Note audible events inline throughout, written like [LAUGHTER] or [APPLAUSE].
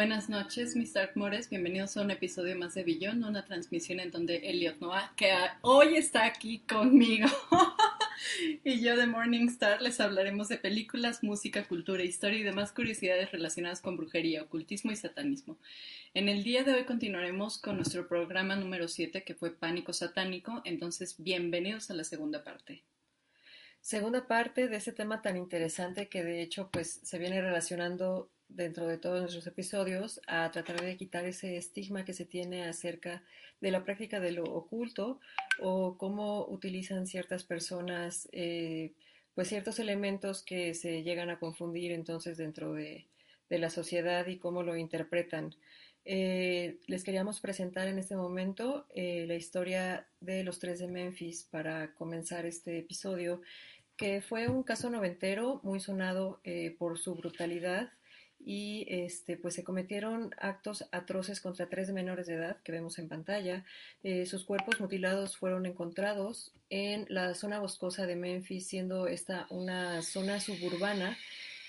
Buenas noches, mis Dark Bienvenidos a un episodio más de Billón, una transmisión en donde Elliot Noah, que hoy está aquí conmigo, [LAUGHS] y yo de Morningstar les hablaremos de películas, música, cultura, historia y demás curiosidades relacionadas con brujería, ocultismo y satanismo. En el día de hoy continuaremos con nuestro programa número 7 que fue Pánico Satánico, entonces bienvenidos a la segunda parte. Segunda parte de ese tema tan interesante que de hecho pues se viene relacionando dentro de todos nuestros episodios a tratar de quitar ese estigma que se tiene acerca de la práctica de lo oculto o cómo utilizan ciertas personas eh, pues ciertos elementos que se llegan a confundir entonces dentro de, la sociedad y cómo lo interpretan. Eh, les queríamos presentar en este momento eh, la historia de los tres de Memphis para comenzar este episodio, que fue un caso noventero muy sonado por su brutalidad y este, pues se cometieron actos atroces contra tres menores de edad que vemos en pantalla. Eh, sus cuerpos mutilados fueron encontrados en la zona boscosa de Memphis, siendo esta una zona suburbana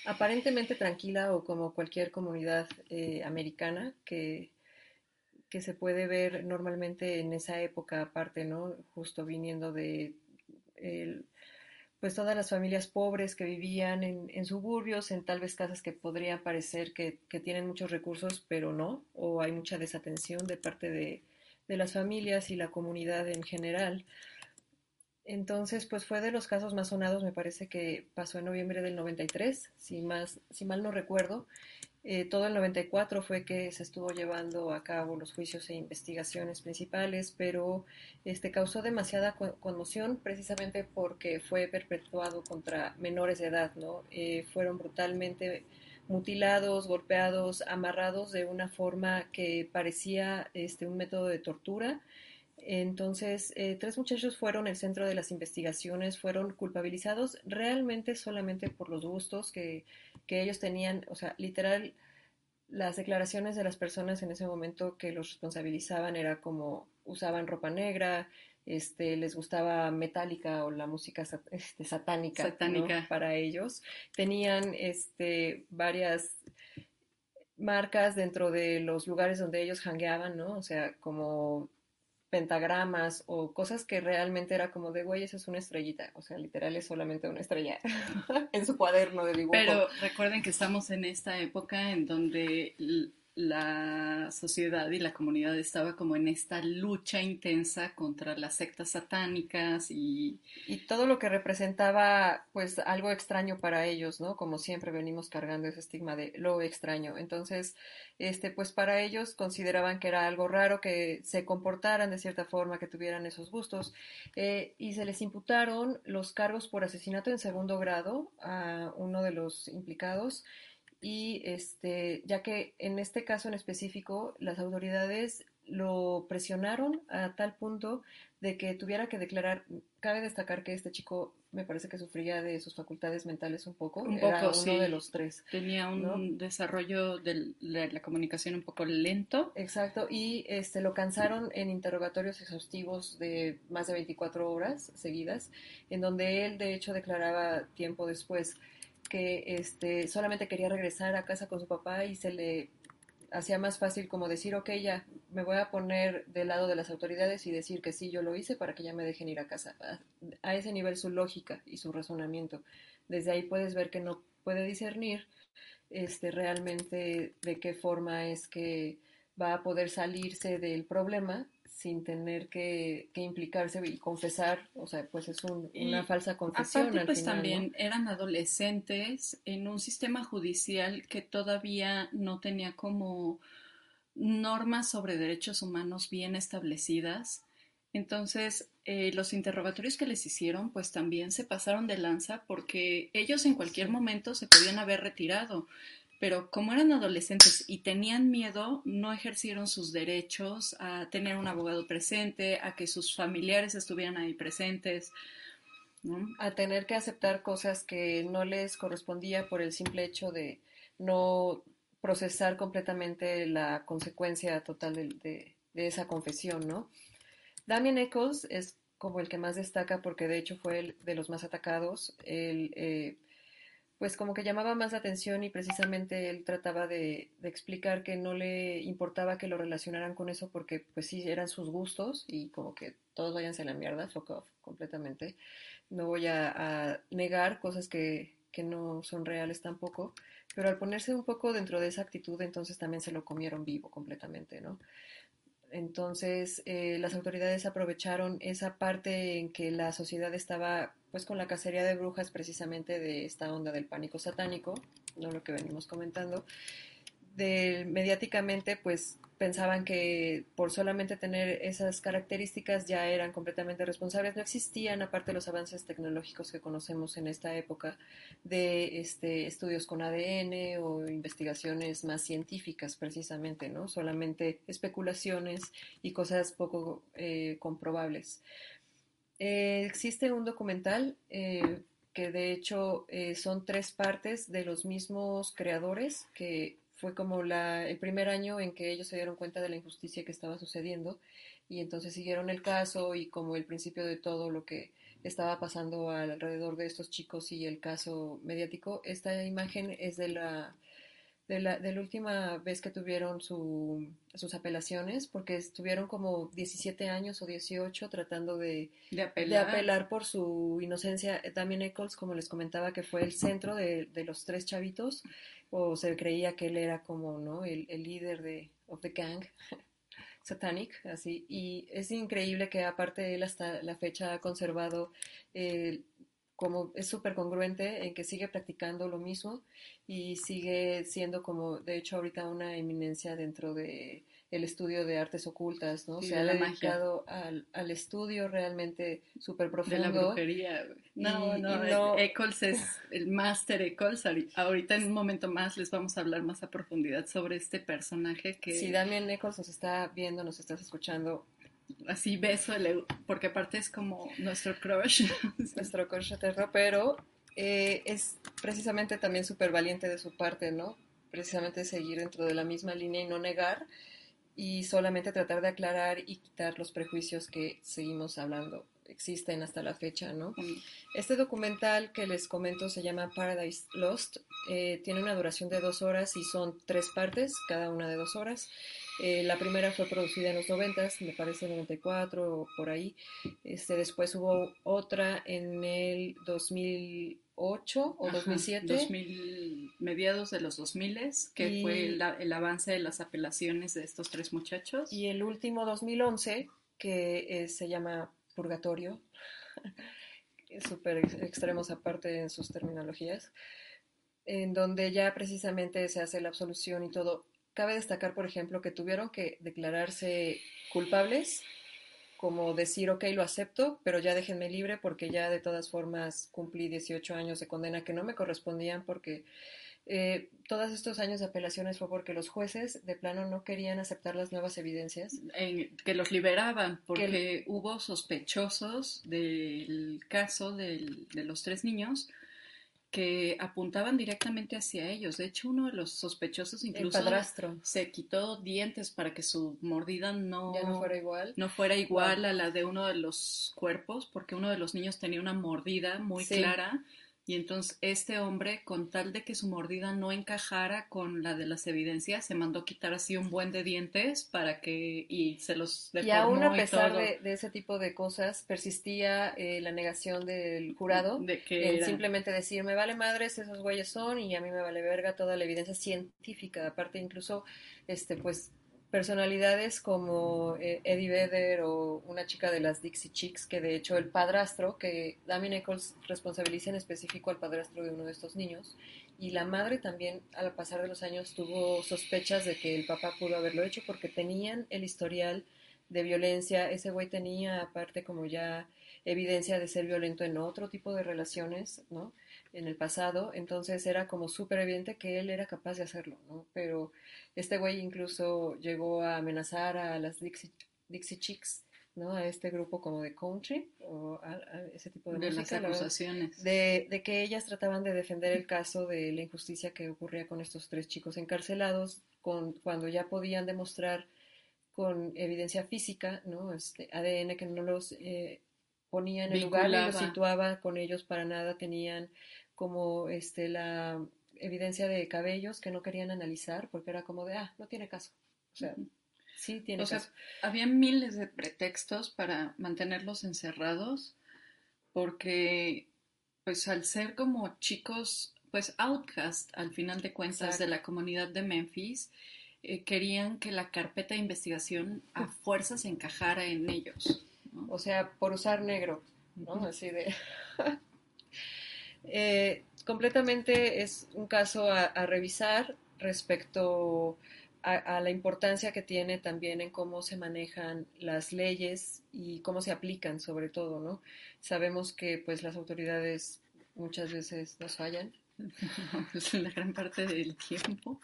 aparentemente tranquila o como cualquier comunidad eh, americana que, que se puede ver normalmente en esa época aparte, ¿no? Justo viniendo de pues todas las familias pobres que vivían en, suburbios, en tal vez casas que podrían parecer que, tienen muchos recursos, pero no, o hay mucha desatención de parte de, las familias y la comunidad en general. Entonces, pues fue de los casos más sonados, me parece que pasó en noviembre del 93, si, más, si mal no recuerdo, eh, todo el 94 fue que se estuvo llevando a cabo los juicios e investigaciones principales, pero este, causó demasiada conmoción precisamente porque fue perpetuado contra menores de edad, ¿no? Eh, fueron brutalmente mutilados, golpeados, amarrados de una forma que parecía este, un método de tortura. Entonces, eh, tres muchachos fueron el centro de las investigaciones, fueron culpabilizados realmente solamente por los gustos que que ellos tenían, o sea, literal, las declaraciones de las personas en ese momento que los responsabilizaban era como usaban ropa negra, este, les gustaba metálica o la música este, satánica, satánica. para ellos. Tenían este, varias marcas dentro de los lugares donde ellos hangueaban, ¿no? O sea, como pentagramas o cosas que realmente era como de, güey, eso es una estrellita. O sea, literal es solamente una estrella [LAUGHS] en su cuaderno de dibujo. Pero recuerden que estamos en esta época en donde la sociedad y la comunidad estaba como en esta lucha intensa contra las sectas satánicas y... Y todo lo que representaba pues algo extraño para ellos, ¿no? Como siempre venimos cargando ese estigma de lo extraño. Entonces, este, pues para ellos consideraban que era algo raro que se comportaran de cierta forma, que tuvieran esos gustos. Eh, y se les imputaron los cargos por asesinato en segundo grado a uno de los implicados y este, ya que en este caso en específico las autoridades lo presionaron a tal punto de que tuviera que declarar, cabe destacar que este chico me parece que sufría de sus facultades mentales un poco, un era uno de los tres. Tenía un desarrollo de la comunicación un poco lento. Exacto, y este lo cansaron en interrogatorios exhaustivos de más de 24 horas seguidas, en donde él de hecho declaraba tiempo después que este, solamente quería regresar a casa con su papá y se le hacía más fácil como decir, ok, ya me voy a poner del lado de las autoridades y decir que sí, yo lo hice para que ya me dejen ir a casa. A, ese nivel su lógica y su razonamiento. Desde ahí puedes ver que no puede discernir este, realmente de qué forma es que va a poder salirse del problema sin tener que, implicarse y confesar, o sea, pues es una falsa confesión. Aparte, pues también eran adolescentes en un sistema judicial que todavía no tenía como normas sobre derechos humanos bien establecidas. Entonces, eh, los interrogatorios que les hicieron, pues también se pasaron de lanza porque ellos en cualquier momento se podían haber retirado pero como eran adolescentes y tenían miedo, no ejercieron sus derechos a tener un abogado presente, a que sus familiares estuvieran ahí presentes. A tener que aceptar cosas que no les correspondía por el simple hecho de no procesar completamente la consecuencia total de, esa confesión, ¿no? Damien Eccles es como el que más destaca porque de hecho fue el de los más atacados. Eh, pues como que llamaba más la atención y precisamente él trataba de, explicar que no le importaba que lo relacionaran con eso porque pues sí eran sus gustos y como que todos váyanse a la mierda, fuck off completamente. No voy a, a negar cosas que, que no son reales tampoco, pero al ponerse un poco dentro de esa actitud entonces también se lo comieron vivo completamente, ¿no? Entonces, eh, las autoridades aprovecharon esa parte en que la sociedad estaba pues con la cacería de brujas precisamente de esta onda del pánico satánico, no lo que venimos comentando, de, mediáticamente pues pensaban que por solamente tener esas características ya eran completamente responsables. No existían, aparte de los avances tecnológicos que conocemos en esta época, de este, estudios con ADN o investigaciones más científicas precisamente, ¿no? Solamente especulaciones y cosas poco eh, comprobables. Eh, existe un documental eh, que de hecho son tres partes de los mismos creadores que fue como la, el primer año en que ellos se dieron cuenta de la injusticia que estaba sucediendo y entonces siguieron el caso y como el principio de todo lo que estaba pasando alrededor de estos chicos y el caso mediático. Esta imagen es de la de la, de la última vez que tuvieron su, sus apelaciones, porque estuvieron como 17 años o 18 tratando de, de, apelar. de apelar por su inocencia. Damien Eccles, como les comentaba, que fue el centro de, de, los tres chavitos, o se creía que él era como ¿no? el, el líder de of the gang. [LAUGHS] Satanic, así, y es increíble que aparte él hasta la fecha ha conservado eh, como es súper congruente en que sigue practicando lo mismo y sigue siendo como, de hecho, ahorita una eminencia dentro de el estudio de artes ocultas, ¿no? Sí, Se ha la dedicado al, al, estudio realmente súper profundo. De la brujería. No, Y- no, y no- Eccles es el máster Eccles. Ahori- Ahorita en un momento más les vamos a hablar más a profundidad sobre este personaje que Si Damien Nichols nos está viendo, nos estás escuchando, así beso, el- porque aparte es como nuestro crush. [LAUGHS] nuestro coach eterno, pero eh, es precisamente también súper valiente de su parte, ¿no? Precisamente seguir dentro de la misma línea y no negar y solamente tratar de aclarar y quitar los prejuicios que seguimos hablando existen hasta la fecha, ¿no? Este documental que les comento se llama Paradise Lost. eh, tiene una duración de dos horas y son tres partes, cada una de dos horas. Eh, la primera fue producida en los 90, me parece 94 o por ahí. Este, después hubo otra en el 2008 o Ajá, 2007. 2000, mediados de los 2000 que Y- fue el, el avance de las apelaciones de estos tres muchachos. Y el último 2011, que eh, se llama Purgatorio, [LAUGHS] súper ex- extremos aparte en sus terminologías, en donde ya precisamente se hace la absolución y todo. Cabe destacar, por ejemplo, que tuvieron que declararse culpables, como decir, ok, lo acepto, pero ya déjenme libre porque ya de todas formas cumplí 18 años de condena que no me correspondían porque eh, todos estos años de apelaciones fue porque los jueces de plano no querían aceptar las nuevas evidencias. en- que los liberaban porque hubo sospechosos del caso del- de los tres niños que apuntaban directamente hacia ellos. De hecho, uno de los sospechosos El incluso se quitó dientes para que su mordida no, ya no fuera igual. no fuera igual a la de uno de los cuerpos, porque uno de los niños tenía una mordida muy Sí. clara y entonces este hombre, con tal de que su mordida no encajara con la de las evidencias, se mandó quitar así un buen de dientes para que y se los Y deformó aún a y pesar de, de ese tipo de cosas, persistía eh, la negación del jurado de que en simplemente decir, me vale madres, esos güeyes son, y a mí me vale verga toda la evidencia científica. Aparte, incluso, este, pues, personalidades como eh, Eddie Vedder o una chica de las Dixie Chicks, que de hecho el padrastro, que Damien Eccles responsabiliza en específico al padrastro de uno de estos niños, y la madre también, al pasar de los años, tuvo sospechas de que el papá pudo haberlo hecho porque tenían el historial de violencia. Ese güey tenía, aparte, como ya evidencia de ser violento en otro tipo de relaciones, ¿no? En el pasado, entonces era como súper evidente que él era capaz de hacerlo, ¿no? Pero este güey incluso llegó a amenazar a las Dixie, Dixie Chicks, ¿no? A este grupo como de country o a, a ese tipo de, de las música, la verdad acusaciones. de, de que ellas trataban de defender el caso de la injusticia que ocurría con estos tres chicos encarcelados, con, cuando ya podían demostrar con evidencia física, ¿no? Este ADN que no los eh, ponía en el lugar ni los situaba con ellos para nada, tenían como este, la evidencia de cabellos que no querían analizar porque era como de, ah, no tiene caso. O sea, sí tiene caso. había miles de pretextos para mantenerlos encerrados porque, pues al ser como chicos, pues outcast al final de cuentas de la comunidad de Memphis, eh, querían que la carpeta de investigación a fuerzas encajara en ellos. O sea, por usar negro, ¿no? Así de... [LAUGHS] Eh, completamente es un caso a, revisar respecto a, la importancia que tiene también en cómo se manejan las leyes y cómo se aplican sobre todo, ¿no? Sabemos que pues las autoridades muchas veces nos fallan. [LAUGHS] la gran parte del tiempo.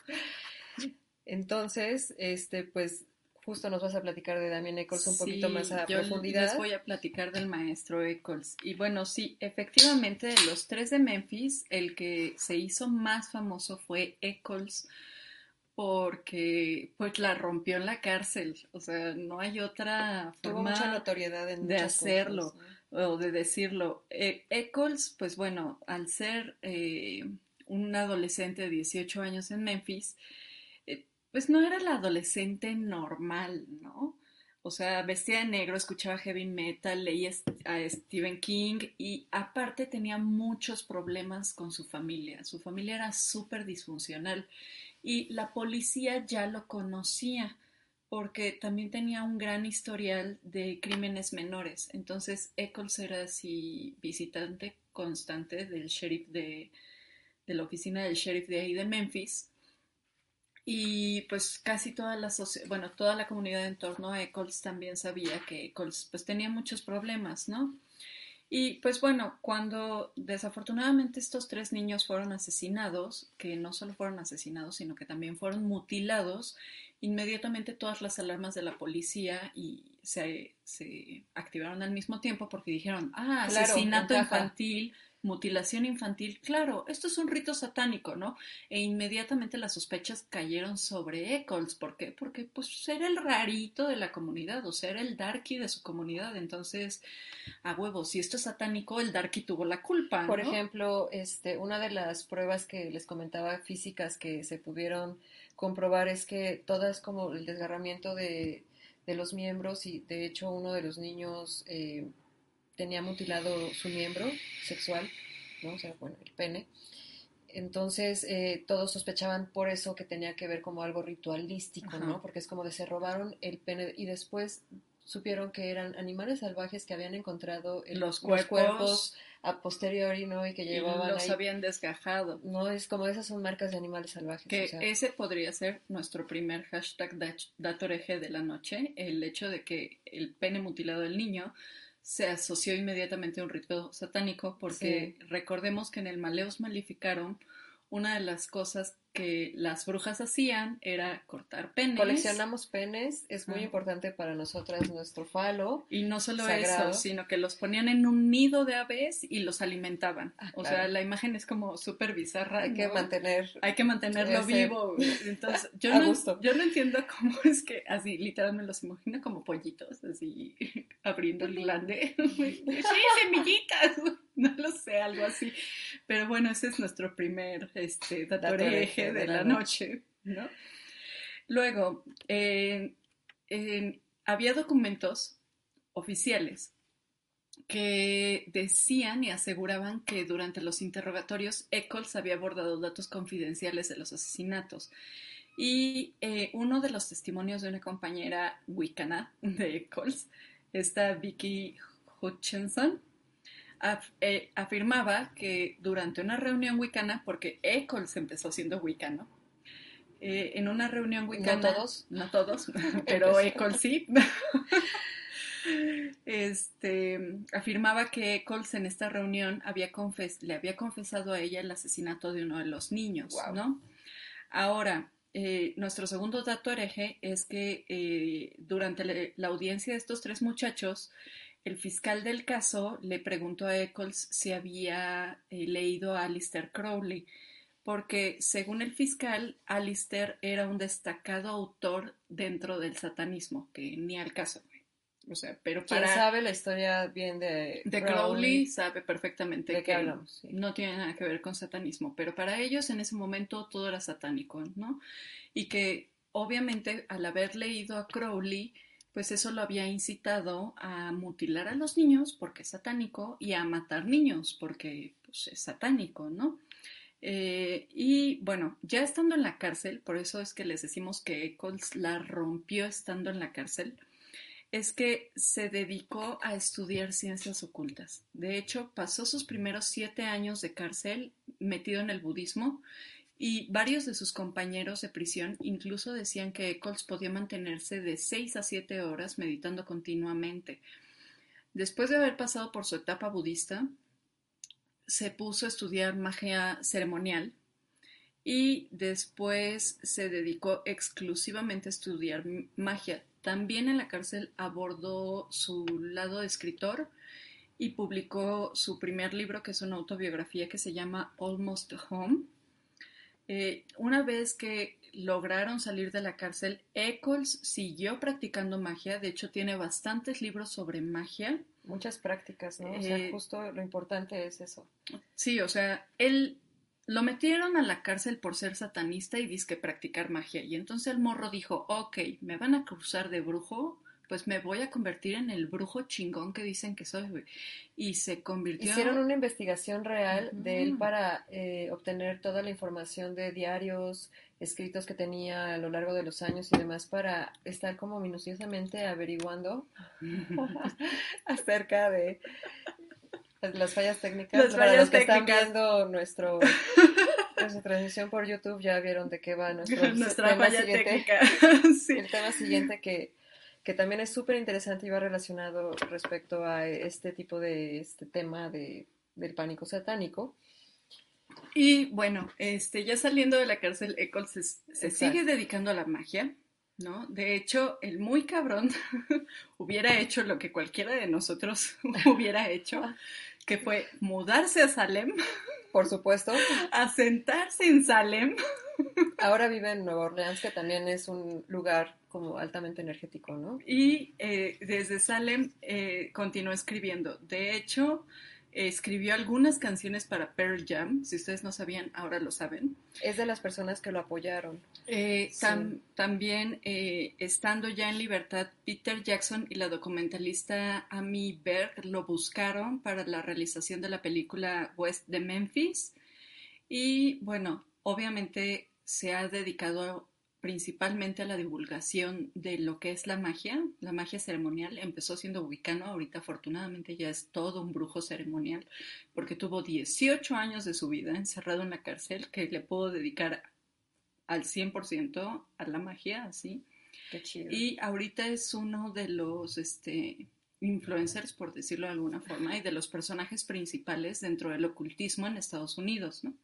Entonces, este, pues justo nos vas a platicar de Damien Eccles un poquito más a yo profundidad. Les voy a platicar del maestro Eccles. Y bueno, sí, efectivamente, de los tres de Memphis, el que se hizo más famoso fue Eccles porque pues la rompió en la cárcel. O sea, no hay otra forma mucha notoriedad de hacerlo o de decirlo. Eh, Eccles, pues bueno, al ser eh, un adolescente de 18 años en Memphis, pues no era la adolescente normal, ¿no? O sea, vestía de negro, escuchaba heavy metal, leía a Stephen King y aparte tenía muchos problemas con su familia. Su familia era súper disfuncional y la policía ya lo conocía porque también tenía un gran historial de crímenes menores. Entonces, Eccles era así visitante constante del sheriff de, de la oficina del sheriff de ahí de Memphis y pues casi toda la bueno, toda la comunidad en torno a Eccles también sabía que Eccles pues tenía muchos problemas, ¿no? Y pues bueno, cuando desafortunadamente estos tres niños fueron asesinados, que no solo fueron asesinados, sino que también fueron mutilados, inmediatamente todas las alarmas de la policía y se, se activaron al mismo tiempo porque dijeron, ah, asesinato infantil, mutilación infantil, claro, esto es un rito satánico, ¿no? E inmediatamente las sospechas cayeron sobre Eccles. ¿Por qué? Porque pues era el rarito de la comunidad, o sea, era el darky de su comunidad. Entonces, a huevo, si esto es satánico, el darky tuvo la culpa. Por ejemplo, este, una de las pruebas que les comentaba físicas que se pudieron comprobar es que todas como el desgarramiento de, de los miembros y de hecho uno de los niños eh, tenía mutilado su miembro sexual, ¿no? O sea, bueno, el pene. Entonces, eh, todos sospechaban por eso que tenía que ver como algo ritualístico, ¿no? Porque es como de se robaron el pene y después supieron que eran animales salvajes que habían encontrado los, cuerpos, a posteriori, ¿no? Y que llevaban. Y los habían desgajado. No, es como esas son marcas de animales salvajes. Que ese podría ser nuestro primer hashtag datoreje de la noche, el hecho de que el pene mutilado del niño se asoció inmediatamente a un rito satánico porque recordemos que en el Maleus Maleficarum una de las cosas que las brujas hacían era cortar penes. Coleccionamos penes, es muy importante para nosotras nuestro falo. Y no solo eso, sino que los ponían en un nido de aves y los alimentaban. Ah, o sea, la imagen es como súper bizarra. Hay que mantener. Hay que mantenerlo vivo. Entonces, [LAUGHS] yo no, yo no entiendo cómo [LAUGHS] es que así, literal, me los imagino como pollitos, así, [LAUGHS] abriendo el glande. sí, semillitas. no lo sé, algo así. Pero bueno, ese es nuestro primer este, de, de la noche, ¿no? Luego, había documentos oficiales que decían y aseguraban que durante los interrogatorios Eccles había abordado datos confidenciales de los asesinatos. Y eh, uno de los testimonios de una compañera wicana de Eccles, esta Vicky Hutchinson, eh, afirmaba que durante una reunión wicana, porque Eccles empezó siendo wicano, eh, en una reunión wicana... No todos. No todos, [LAUGHS] pero Eccles sí. este, afirmaba que Eccles en esta reunión había le había confesado a ella el asesinato de uno de los niños, ¿no? Ahora, eh, nuestro segundo dato hereje es que durante la, audiencia de estos tres muchachos, el fiscal del caso le preguntó a Eccles si había eh, leído a Alistair Crowley, porque según el fiscal, Alistair era un destacado autor dentro del satanismo, que ni al caso. O sea, pero Quien para... sabe la historia bien de, de Crowley sabe perfectamente ¿De qué que hablamos? Sí. no tiene nada que ver con satanismo, pero para ellos en ese momento todo era satánico, ¿no? Y que obviamente al haber leído a Crowley, pues eso lo había incitado a mutilar a los niños porque es satánico y a matar niños porque pues, es satánico, ¿no? Eh, y bueno, ya estando en la cárcel, por eso es que les decimos que Eccles la rompió estando en la cárcel, es que se dedicó a estudiar ciencias ocultas. De hecho, pasó sus primeros siete años de cárcel metido en el budismo y varios de sus compañeros de prisión incluso decían que Eccles podía mantenerse de seis a siete horas meditando continuamente. Después de haber pasado por su etapa budista, se puso a estudiar magia ceremonial y después se dedicó exclusivamente a estudiar magia. También en la cárcel abordó su lado de escritor y publicó su primer libro, que es una autobiografía que se llama Almost Home. Eh, una vez que lograron salir de la cárcel, Eccles siguió practicando magia, de hecho tiene bastantes libros sobre magia. Muchas prácticas, ¿no? O sea, Eh, justo lo importante es eso. Sí, o sea, él lo metieron a la cárcel por ser satanista y disque practicar magia. Y entonces el morro dijo, ok, me van a cruzar de brujo, pues me voy a convertir en el brujo chingón que dicen que soy, güey. Y se convirtió... Hicieron una investigación real de él para eh, obtener toda la información de diarios, escritos que tenía a lo largo de los años y demás para estar como minuciosamente averiguando [LAUGHS] acerca de las fallas técnicas. Las Para fallas los que están técnicas. viendo nuestro, nuestra transmisión por YouTube ya vieron de qué va nuestro [LAUGHS] Nuestra tema falla siguiente. técnica. [LAUGHS] sí. El tema siguiente que, que también es súper interesante y va relacionado respecto a este tipo de este tema de, del pánico satánico. Y bueno, este, ya saliendo de la cárcel, Eccles se, se sigue dedicando a la magia, ¿no? De hecho, el muy cabrón [LAUGHS] hubiera hecho lo que cualquiera de nosotros [LAUGHS] hubiera hecho, que fue mudarse a Salem, Por supuesto, asentarse en Salem ahora vive en Nueva Orleans, que también es un lugar como altamente energético, ¿no? y eh, desde Salem eh, continuó escribiendo. De hecho, escribió algunas canciones para Pearl Jam, si ustedes no sabían, ahora lo saben. Es de las personas que lo apoyaron. Eh, Sí. también eh, estando ya en libertad, Peter Jackson y la documentalista Amy Berg lo buscaron para la realización de la película West de Memphis. Y bueno, obviamente se ha dedicado principalmente a la divulgación de lo que es la magia, la magia ceremonial. Empezó siendo wicano, ahorita afortunadamente ya es todo un brujo ceremonial, porque tuvo 18 años de su vida encerrado en la cárcel que le pudo dedicar al 100% a la magia, así. Qué chido. Y ahorita es uno de los este, influencers, por decirlo de alguna forma, y de los personajes principales dentro del ocultismo en Estados Unidos, ¿no?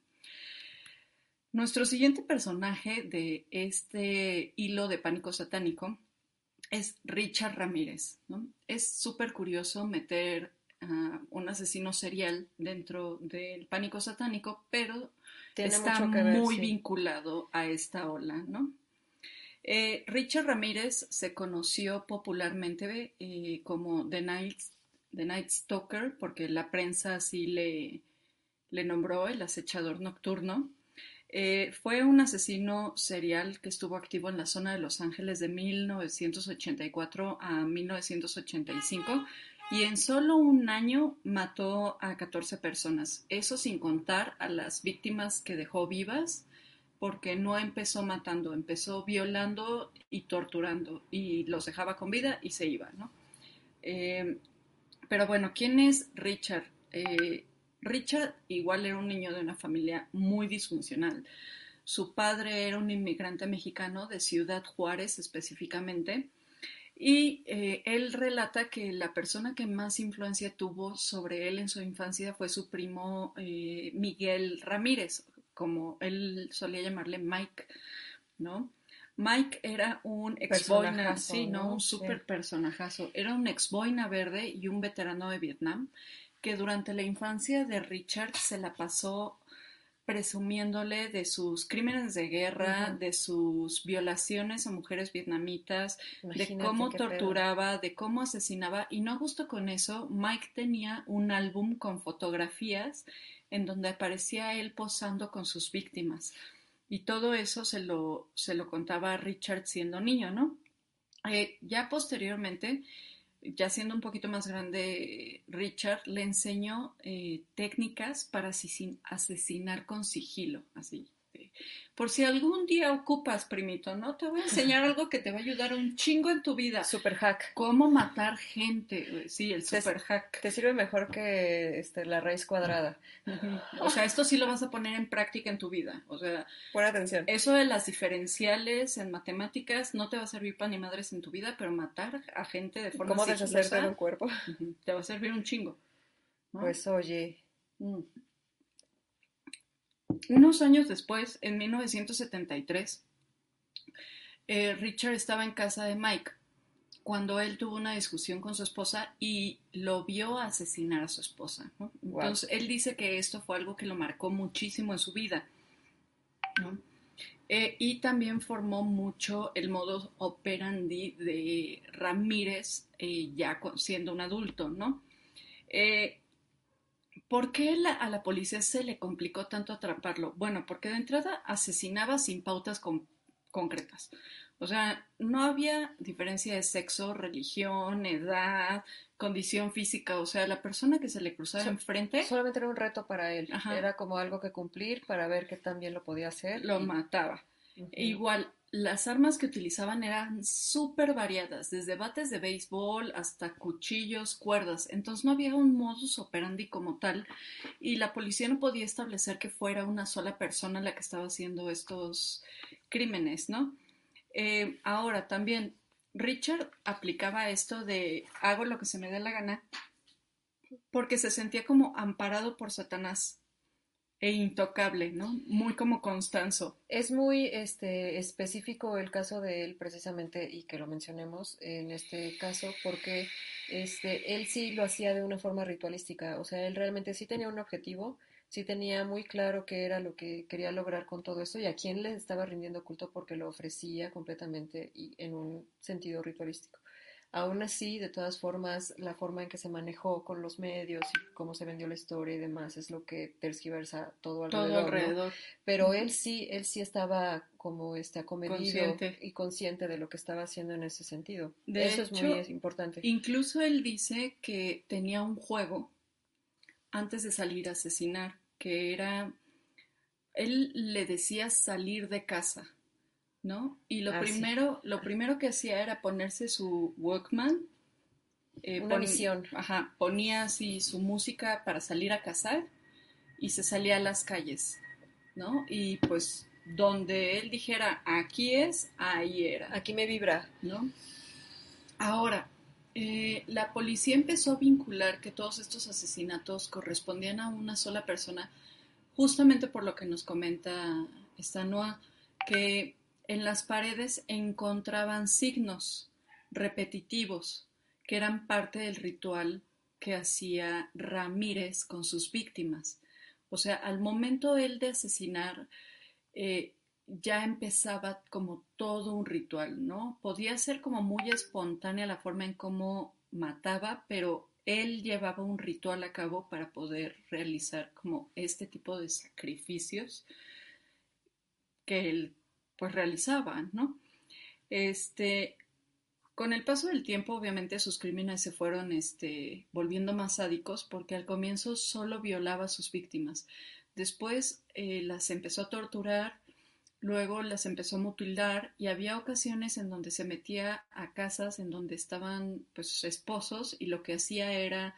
Nuestro siguiente personaje de este hilo de pánico satánico es Richard Ramírez, ¿no? Es súper curioso meter a un asesino serial dentro del pánico satánico, pero Tiene está ver, muy sí. vinculado a esta ola, ¿no? Eh, Richard Ramírez se conoció popularmente eh, como The Night, The Night Stalker, porque la prensa así le, le nombró el acechador nocturno. Eh, fue un asesino serial que estuvo activo en la zona de Los Ángeles de 1984 a 1985 y en solo un año mató a 14 personas. Eso sin contar a las víctimas que dejó vivas, porque no empezó matando, empezó violando y torturando y los dejaba con vida y se iba, ¿no? Eh, pero bueno, ¿quién es Richard? Eh, Richard igual era un niño de una familia muy disfuncional. Su padre era un inmigrante mexicano de Ciudad Juárez específicamente. Y eh, él relata que la persona que más influencia tuvo sobre él en su infancia fue su primo eh, Miguel Ramírez, como él solía llamarle Mike, ¿no? Mike era un ex boina, sí, ¿no? Un Sí. súper personajazo. Era un ex boina verde y un veterano de Vietnam que durante la infancia de Richard se la pasó presumiéndole de sus crímenes de guerra, de sus violaciones a mujeres vietnamitas, de cómo torturaba, de cómo asesinaba. Y no justo con eso, Mike tenía un álbum con fotografías en donde aparecía él posando con sus víctimas. Y todo eso se lo, se lo contaba a Richard siendo niño, ¿no? Eh, ya posteriormente, ya siendo un poquito más grande, Richard le enseñó eh, técnicas para asesinar con sigilo, así. Por si algún día ocupas, primito, ¿no? Te voy a enseñar algo que te va a ayudar un chingo en tu vida. Super hack. Cómo matar gente. Sí, el super hack. Te sirve mejor que este, la raíz cuadrada. O sea, esto sí lo vas a poner en práctica en tu vida. O sea, Pon atención. Eso de las diferenciales en matemáticas no te va a servir para ni madres en tu vida, pero matar a gente de forma ¿Cómo deshacerte de un cuerpo? Te va a servir un chingo. Pues oye. Mm. Unos años después, en 1973, eh, Richard estaba en casa de Mike cuando él tuvo una discusión con su esposa y lo vio asesinar a su esposa. Entonces, él dice que esto fue algo que lo marcó muchísimo en su vida. Eh, y también formó mucho el modo operandi de Ramírez eh, ya siendo un adulto, ¿no? ¿Por qué a la policía se le complicó tanto atraparlo? Bueno, porque de entrada asesinaba sin pautas concretas. O sea, no había diferencia de sexo, religión, edad, condición física. O sea, la persona que se le cruzaba enfrente. Solamente era un reto para él. Era como algo que cumplir para ver qué tan bien lo podía hacer. Lo mataba. Igual, las armas que utilizaban eran súper variadas, desde bates de béisbol hasta cuchillos, cuerdas. Entonces no había un modus operandi como tal y la policía no podía establecer que fuera una sola persona la que estaba haciendo estos crímenes, ¿no? Eh, ahora también, Richard aplicaba esto de hago lo que se me dé la gana porque se sentía como amparado por Satanás e intocable, ¿no? Muy como Constanzo. Es muy este, específico el caso de él precisamente y que lo mencionemos en este caso porque este, él sí lo hacía de una forma ritualística, o sea, él realmente sí tenía un objetivo, sí tenía muy claro qué era lo que quería lograr con todo esto y a quién le estaba rindiendo culto porque lo ofrecía completamente y en un sentido ritualístico. Aún así, de todas formas, la forma en que se manejó con los medios y cómo se vendió la historia y demás es lo que tergiversa todo alrededor. Todo alrededor. Pero él sí, él sí estaba como este acomedido y consciente de lo que estaba haciendo en ese sentido. De Eso es muy importante. Incluso él dice que tenía un juego antes de salir a asesinar, que era, él le decía salir de casa ¿no? Y lo, ah, primero, lo primero que hacía era ponerse su Walkman. Eh, Una misión. Ajá, ponía así su música para salir a cazar y se salía a las calles, ¿no? Y pues donde él dijera, aquí es, ahí era. Aquí me vibra. ¿No? Ahora, eh, la policía empezó a vincular que todos estos asesinatos correspondían a una sola persona, justamente por lo que nos comenta Estanoa, que en las paredes encontraban signos repetitivos que eran parte del ritual que hacía Ramírez con sus víctimas. O sea, al momento él de asesinar, eh, ya empezaba como todo un ritual, ¿no? Podía ser como muy espontánea la forma en cómo mataba, pero él llevaba un ritual a cabo para poder realizar como este tipo de sacrificios que él pues realizaban, ¿no? Este, con el paso del tiempo, obviamente, sus crímenes se fueron este, volviendo más sádicos porque al comienzo solo violaba a sus víctimas. Después eh, las empezó a torturar, luego las empezó a mutilar y había ocasiones en donde se metía a casas en donde estaban pues esposos y lo que hacía era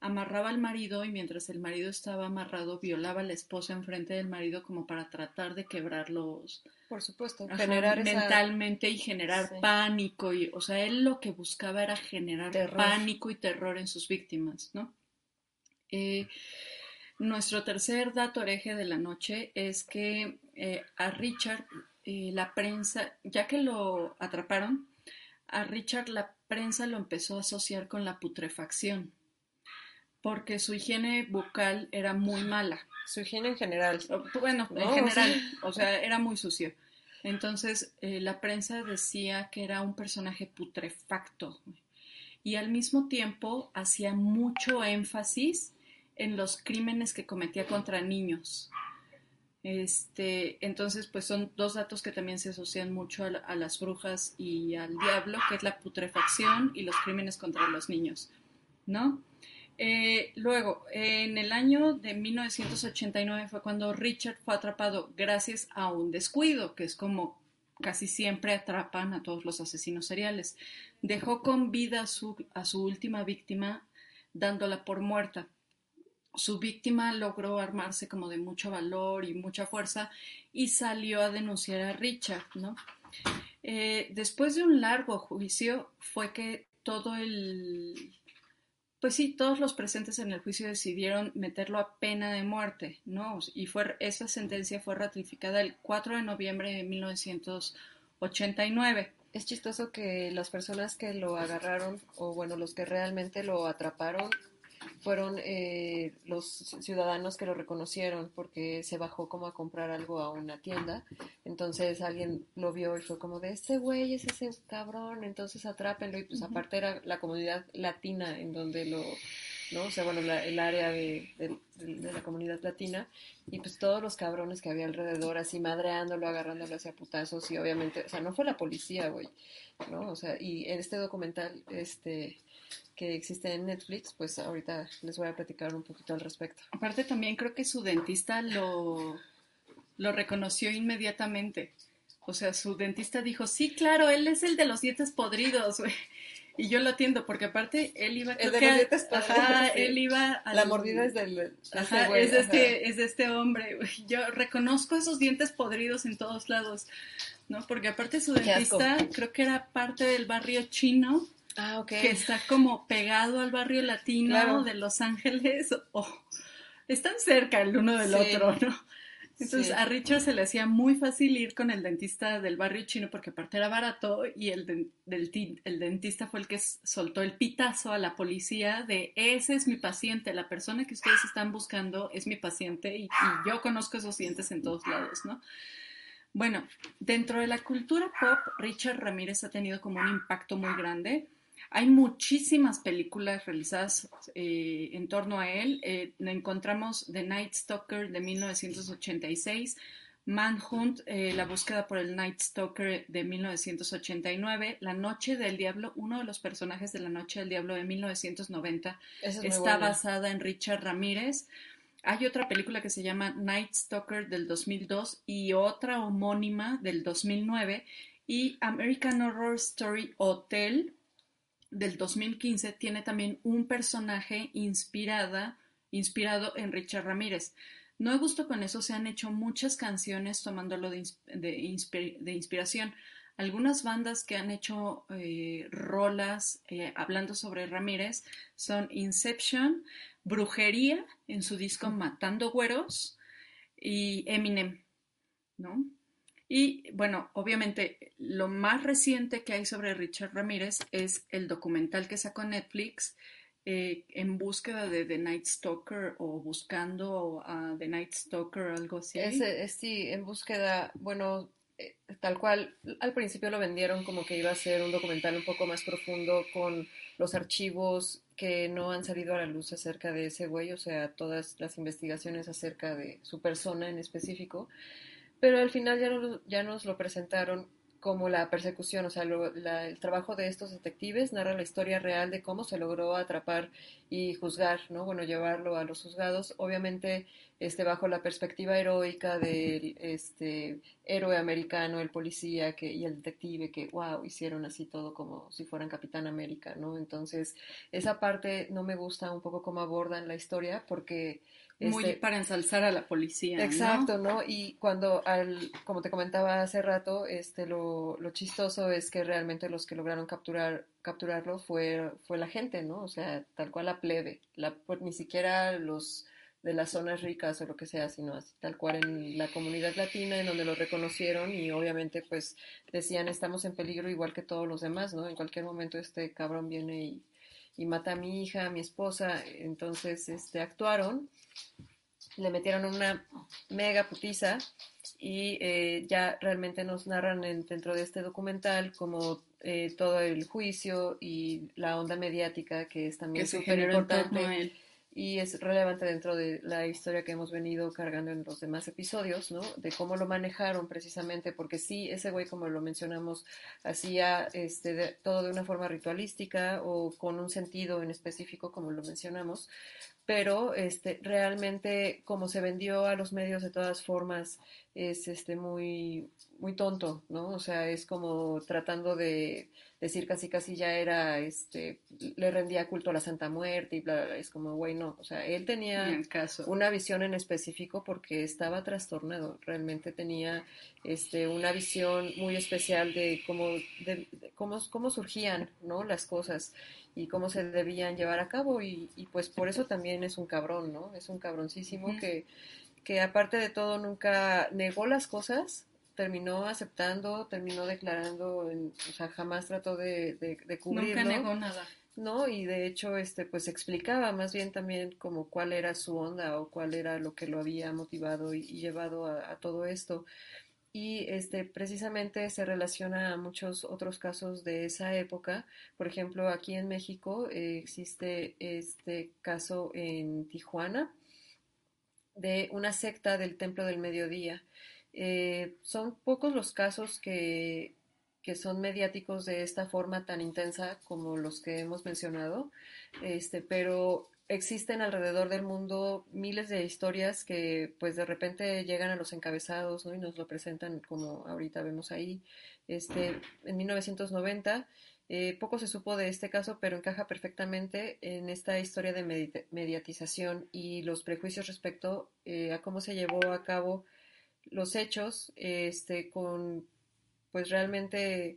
amarraba al marido y mientras el marido estaba amarrado violaba a la esposa enfrente del marido como para tratar de quebrarlos. Por supuesto, generar mentalmente y generar pánico y o sea, él lo que buscaba era generar pánico y terror en sus víctimas, ¿no? Eh, nuestro tercer dato hereje de la noche es que eh, a Richard eh, la prensa, ya que lo atraparon, a Richard la prensa lo empezó a asociar con la putrefacción porque su higiene bucal era muy mala. Su higiene en general. Bueno, en general, o sea, era muy sucio. Entonces, eh, la prensa decía que era un personaje putrefacto y al mismo tiempo hacía mucho énfasis en los crímenes que cometía contra niños. Este, entonces, pues son dos datos que también se asocian mucho a, las brujas y al diablo, que es la putrefacción y los crímenes contra los niños, ¿no? Eh, luego, en el año de 1989 fue cuando Richard fue atrapado gracias a un descuido, que es como casi siempre atrapan a todos los asesinos seriales. Dejó con vida a su, última víctima dándola por muerta su víctima logró armarse como de mucho valor y mucha fuerza y salió a denunciar a Richard, ¿no? Eh, después de un largo juicio fue que todo el, pues sí, todos los presentes en el juicio decidieron meterlo a pena de muerte, ¿no? Y fue, esa sentencia fue ratificada el 4 de noviembre de 1989. Es chistoso que las personas que lo agarraron, o bueno, los que realmente lo atraparon, fueron eh, los ciudadanos que lo reconocieron porque se bajó como a comprar algo a una tienda. Entonces alguien lo vio y fue como de, ese güey es ese cabrón, entonces atrápenlo. Y pues aparte era la comunidad latina en donde lo, ¿no? O sea, bueno, el área de, la comunidad latina. Y pues todos los cabrones que había alrededor así madreándolo, agarrándolo hacia putazos y obviamente, o sea, no fue la policía, güey, ¿no? O sea, y en este documental, este que existe en Netflix, pues ahorita les voy a platicar un poquito al respecto. Aparte también creo que su dentista lo, lo reconoció inmediatamente. O sea, su dentista dijo, sí, claro, él es el de los dientes podridos, Y yo lo atiendo, porque aparte él iba... El de los dientes podridos. él iba... La mordida es del... Ajá, es, de este, es de este hombre. Yo reconozco esos dientes podridos en todos lados, ¿no? Porque aparte su dentista creo que era parte del barrio chino Ah, que está como pegado al barrio latino de Los Ángeles. [LAUGHS] o están cerca el uno del otro, ¿no? Entonces a Richard se le hacía muy fácil ir con el dentista del barrio chino porque aparte era barato y el, el dentista fue el que soltó el pitazo a la policía de ese es mi paciente, la persona que ustedes están buscando es mi paciente y, y yo conozco esos dientes en todos lados, ¿no? Bueno, dentro de la cultura pop, Richard Ramírez ha tenido como un impacto muy grande hay muchísimas películas realizadas eh, en torno a él. Eh, encontramos The Night Stalker de 1986, Manhunt, eh, La búsqueda por el Night Stalker de 1989, La Noche del Diablo, uno de los personajes de La Noche del Diablo de 1990, está basada en Richard Ramírez. Hay otra película que se llama Night Stalker del 2002 y otra homónima del 2009 y American Horror Story Hotel del 2015 tiene también un personaje inspirada, inspirado en Richard Ramírez. No he gusto con eso, se han hecho muchas canciones tomándolo de, de, inspiración. Algunas bandas que han hecho eh, rolas eh, hablando sobre Ramírez son Inception, Brujería en su disco Matando Güeros y Eminem, ¿no? Y bueno, obviamente lo más reciente que hay sobre Richard Ramírez es el documental que sacó Netflix eh, en búsqueda de The Night Stalker o buscando a The Night Stalker o algo así. Es, sí, en búsqueda, bueno, eh, tal cual, al principio lo vendieron como que iba a ser un documental un poco más profundo con los archivos que no han salido a la luz acerca de ese güey, o sea, todas las investigaciones acerca de su persona en específico pero al final ya, ya nos lo presentaron como la persecución, o sea, el trabajo de estos detectives narra la historia real de cómo se logró atrapar y juzgar, ¿no? Bueno, llevarlo a los juzgados, obviamente este, bajo la perspectiva heroica del este, héroe americano, el policía que, y el detective que, wow, hicieron así todo como si fueran Capitán América, ¿no? Entonces, esa parte no me gusta un poco cómo abordan la historia porque muy este, para ensalzar a la policía. Exacto, ¿no? Y cuando, al, como te comentaba hace rato, este, lo, lo chistoso es que realmente los que lograron capturar, capturarlo fue, fue la gente, ¿no? O sea, tal cual la plebe, la, pues, ni siquiera los de las zonas ricas o lo que sea, sino así, tal cual en la comunidad latina en donde lo reconocieron y obviamente pues decían estamos en peligro igual que todos los demás, ¿no? En cualquier momento este cabrón viene y, y mata a mi hija, a mi esposa. Entonces, este, actuaron, le metieron una mega putiza y eh, ya realmente nos narran dentro de este documental como eh, todo el juicio y la onda mediática que es también súper importante y es relevante dentro de la historia que hemos venido cargando en los demás episodios, ¿no? De cómo lo manejaron precisamente, porque sí, ese güey, como lo mencionamos, hacía este, todo de una forma ritualística o con un sentido en específico, como lo mencionamos, pero este, realmente como se vendió a los medios de todas formas es este, muy, muy tonto, ¿no? O sea, es como tratando de decir casi casi ya era, este, le rendía culto a la Santa Muerte y bla, bla, es como, güey, no, o sea, él tenía una visión en específico porque estaba trastornado, realmente tenía, este, una visión muy especial de cómo, de, cómo, cómo surgían, ¿no? Las cosas y cómo se debían llevar a cabo y, y, pues por eso también es un cabrón, ¿no? Es un cabroncísimo que, que aparte de todo nunca negó las cosas, terminó aceptando, terminó declarando, o sea, jamás trató de, de, cubrirlo. Nunca negó nada. No, y de hecho, este, pues explicaba más bien también como cuál era su onda o cuál era lo que lo había motivado y, llevado a, todo esto. Y este, precisamente se relaciona a muchos otros casos de esa época. Por ejemplo, aquí en México eh, existe este caso en Tijuana de una secta del Templo del Mediodía eh, son pocos los casos que, que, son mediáticos de esta forma tan intensa como los que hemos mencionado, este, pero existen alrededor del mundo miles de historias que pues de repente llegan a los encabezados y nos lo presentan como ahorita vemos ahí. Este, en 1990 eh, poco se supo de este caso, pero encaja perfectamente en esta historia de mediatización y los prejuicios respecto eh, a cómo se llevó a cabo los hechos, este, con pues realmente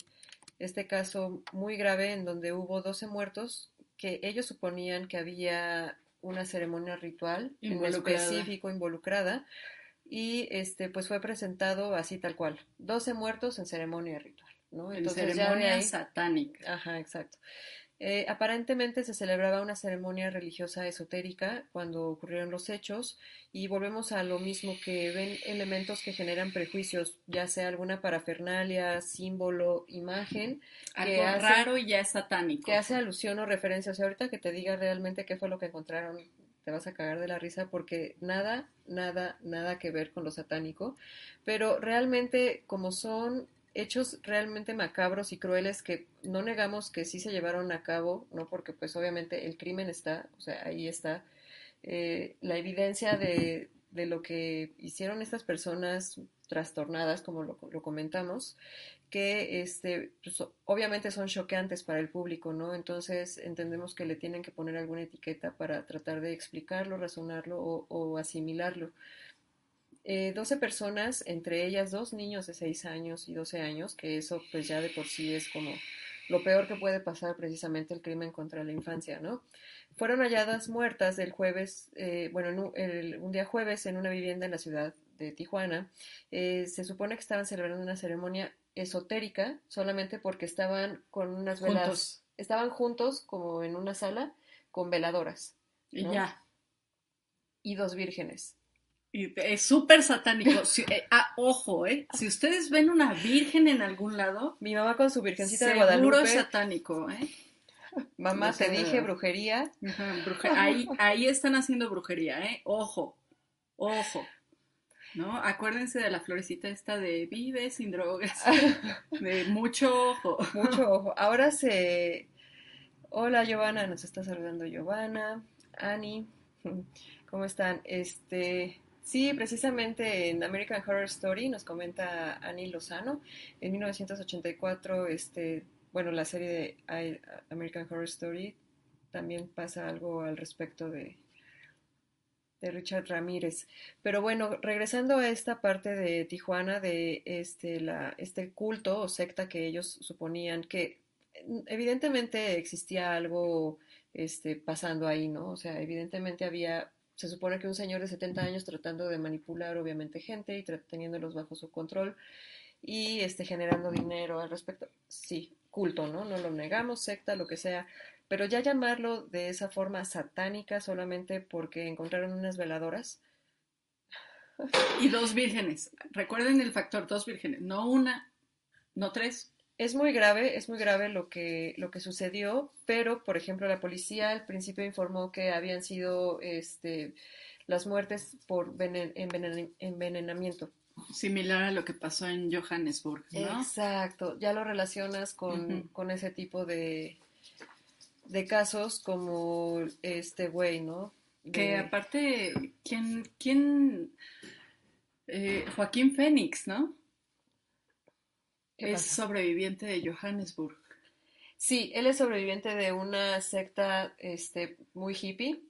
este caso muy grave en donde hubo 12 muertos que ellos suponían que había una ceremonia ritual en específico involucrada y este pues fue presentado así tal cual 12 muertos en ceremonia ritual ¿no? Entonces, ceremonia satánica. Ajá exacto eh, aparentemente se celebraba una ceremonia religiosa esotérica cuando ocurrieron los hechos y volvemos a lo mismo que ven elementos que generan prejuicios, ya sea alguna parafernalia, símbolo, imagen. Algo raro y ya es satánico. Que hace alusión o referencia. O sea, ahorita que te diga realmente qué fue lo que encontraron, te vas a cagar de la risa porque nada, nada, nada que ver con lo satánico. Pero realmente como son hechos realmente macabros y crueles que no negamos que sí se llevaron a cabo, ¿no? Porque pues obviamente el crimen está, o sea, ahí está eh, la evidencia de, de, lo que hicieron estas personas trastornadas, como lo, comentamos, que este, pues, obviamente son choqueantes para el público, ¿no? Entonces entendemos que le tienen que poner alguna etiqueta para tratar de explicarlo, razonarlo o asimilarlo eh, 12 personas, entre ellas dos niños de 6 años y 12 años, que eso pues ya de por sí es como lo peor que puede pasar precisamente el crimen contra la infancia, ¿no? Fueron halladas muertas el jueves, eh, bueno, un día jueves en una vivienda en la ciudad de Tijuana. Eh, se supone que estaban celebrando una ceremonia esotérica solamente porque estaban con unas velas, estaban juntos como en una sala con veladoras. Y ya. Y dos vírgenes. Es súper satánico. Eh, ah, ojo, ¿eh? Si ustedes ven una virgen en algún lado. Mi mamá con su virgencita de Guadalupe. Seguro satánico, ¿eh? Mamá, te dije brujería. ahí, ahí están haciendo brujería, ¿eh? Ojo, ojo. ¿No? Acuérdense de la florecita esta de vive sin drogas. [LAUGHS] De mucho ojo. Mucho ojo. Ahora se. Hola, Giovanna. Nos está saludando Giovanna. Ani. ¿Cómo están? Este. Sí, precisamente en American Horror Story nos comenta Annie Lozano. En 1984, este, bueno, la serie de American Horror Story también pasa algo al respecto de, de Richard Ramírez. Pero bueno, regresando a esta parte de Tijuana, de este, este culto o secta que ellos suponían que evidentemente existía algo este, pasando ahí, ¿no? O sea, evidentemente había se supone que un señor de 70 años tratando de manipular obviamente gente y teniéndolos bajo su control y este, generando dinero al respecto. Sí, culto, ¿no? No lo negamos, secta, lo que sea. Pero ya llamarlo de esa forma satánica solamente porque encontraron unas veladoras. Y dos vírgenes. Recuerden el factor dos vírgenes, no una, no tres. Es muy grave, es muy grave lo que, lo que sucedió, pero, por ejemplo, la policía al principio informó que habían sido este, las muertes por venen, envenen, envenenamiento. Similar a lo que pasó en Johannesburg, ¿no? Exacto, ya lo relacionas con, uh -huh. con ese tipo de, de casos como este güey, ¿no? De... Que aparte, ¿quién, quién, eh, Joaquín Fénix, ¿no? Es pasa? sobreviviente de Johannesburg. Sí, él es sobreviviente de una secta este, muy hippie,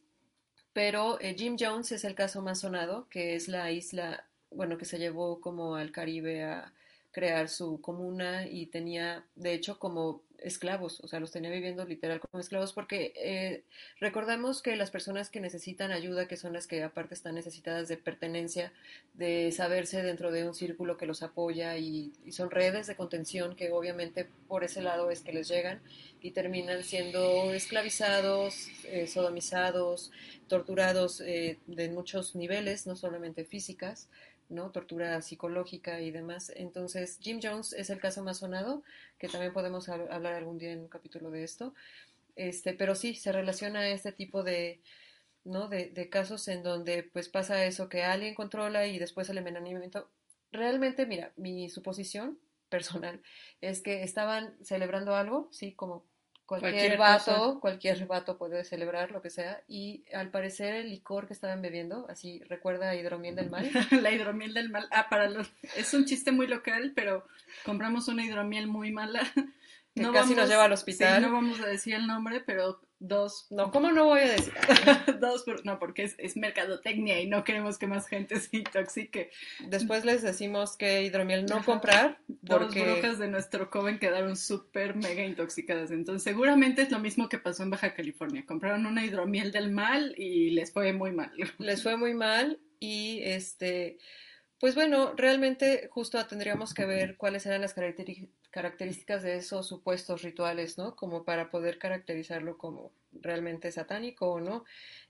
pero eh, Jim Jones es el caso más sonado, que es la isla, bueno, que se llevó como al Caribe a crear su comuna y tenía, de hecho, como esclavos, o sea, los tenía viviendo literal como esclavos, porque eh, recordamos que las personas que necesitan ayuda, que son las que aparte están necesitadas de pertenencia, de saberse dentro de un círculo que los apoya y, son redes de contención que obviamente por ese lado es que les llegan y terminan siendo esclavizados, eh, sodomizados, torturados eh, de muchos niveles, no solamente físicas, ¿no? Tortura psicológica y demás. Entonces, Jim Jones es el caso más sonado, que también podemos hablar algún día en un capítulo de esto. Este, pero sí, se relaciona a este tipo de, ¿no? De, de, casos en donde pues pasa eso que alguien controla y después el envenenamiento. Realmente, mira, mi suposición personal es que estaban celebrando algo, sí, como cualquier, cualquier vato, cosa. cualquier vato puede celebrar lo que sea. Y al parecer el licor que estaban bebiendo, así recuerda hidromiel del mal. [LAUGHS] la hidromiel del mal. Ah, para los. Es un chiste muy local, pero compramos una hidromiel muy mala. Que no casi vamos, nos lleva al hospital. Sí, no vamos a decir el nombre, pero dos. No, ¿cómo no voy a decir? [LAUGHS] dos, no, porque es, es, mercadotecnia y no queremos que más gente [LAUGHS] se intoxique. Después les decimos que hidromiel no Ajá. comprar. Porque... Dos brujas de nuestro coven quedaron súper mega intoxicadas. Entonces, seguramente es lo mismo que pasó en Baja California. Compraron una hidromiel del mal y les fue muy mal. [LAUGHS] Les fue muy mal y este. Pues bueno, realmente justo tendríamos que ver cuáles eran las características de esos supuestos rituales, ¿no? Como para poder caracterizarlo como realmente satánico o no.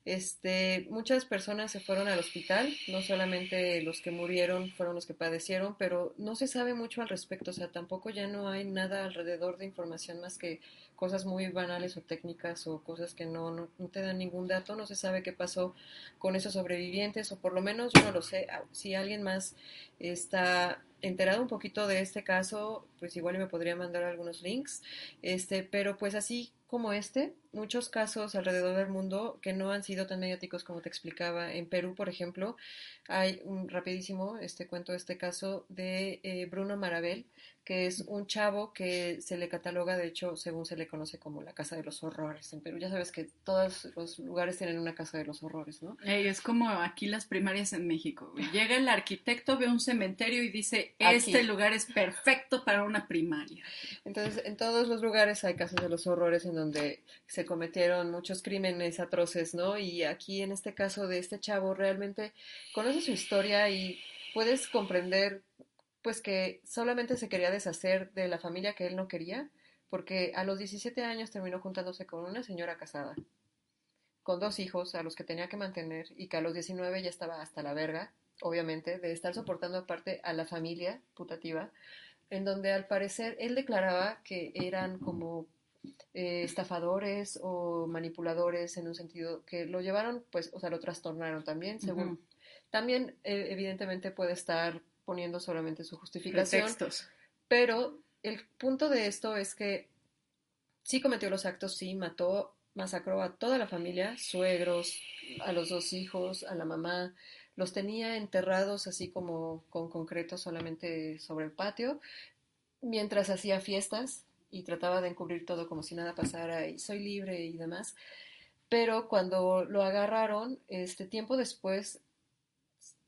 Este, muchas personas se fueron al hospital, no solamente los que murieron fueron los que padecieron, pero no se sabe mucho al respecto, o sea, tampoco ya no hay nada alrededor de información más que cosas muy banales o técnicas o cosas que no, no, no te dan ningún dato, no se sabe qué pasó con esos sobrevivientes o por lo menos no lo sé, si alguien más está enterado un poquito de este caso, pues igual me podría mandar algunos links, este, pero pues así como este, muchos casos alrededor del mundo que no han sido tan mediáticos como te explicaba. En Perú, por ejemplo, hay un rapidísimo, este cuento, este caso de eh, Bruno Marabel, que es un chavo que se le cataloga, de hecho, según se le conoce como la Casa de los Horrores. En Perú ya sabes que todos los lugares tienen una Casa de los Horrores, ¿no? Es como aquí las primarias en México. Llega el arquitecto, ve un cementerio y dice, este aquí. lugar es perfecto para una primaria. Entonces, en todos los lugares hay Casas de los Horrores en donde se cometieron muchos crímenes atroces, ¿no? Y aquí, en este caso de este chavo, realmente conoce su historia y puedes comprender pues que solamente se quería deshacer de la familia que él no quería, porque a los 17 años terminó juntándose con una señora casada, con dos hijos a los que tenía que mantener y que a los 19 ya estaba hasta la verga, obviamente, de estar soportando aparte a la familia putativa, en donde al parecer él declaraba que eran como eh, estafadores o manipuladores en un sentido que lo llevaron, pues, o sea, lo trastornaron también, según. Uh -huh. También, eh, evidentemente, puede estar poniendo solamente su justificación. Pretextos. Pero el punto de esto es que sí cometió los actos, sí, mató, masacró a toda la familia, suegros, a los dos hijos, a la mamá, los tenía enterrados así como con concreto solamente sobre el patio, mientras hacía fiestas y trataba de encubrir todo como si nada pasara y soy libre y demás. Pero cuando lo agarraron, este tiempo después